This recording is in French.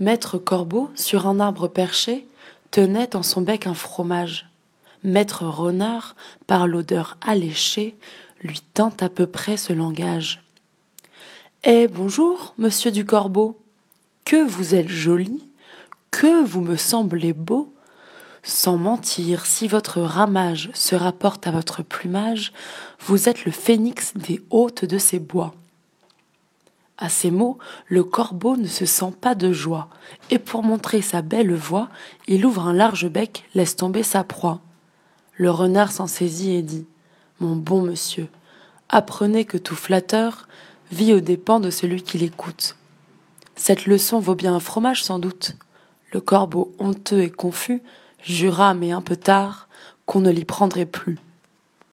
Maître Corbeau, sur un arbre perché, tenait dans son bec un fromage. Maître Renard, par l'odeur alléchée, lui tint à peu près ce langage. Eh bonjour, monsieur du Corbeau, que vous êtes joli, que vous me semblez beau. Sans mentir, si votre ramage se rapporte à votre plumage, vous êtes le phénix des hôtes de ces bois. À ces mots, le corbeau ne se sent pas de joie, et pour montrer sa belle voix, il ouvre un large bec, laisse tomber sa proie. Le renard s'en saisit et dit Mon bon monsieur, apprenez que tout flatteur vit aux dépens de celui qui l'écoute. Cette leçon vaut bien un fromage sans doute. Le corbeau honteux et confus jura, mais un peu tard, qu'on ne l'y prendrait plus.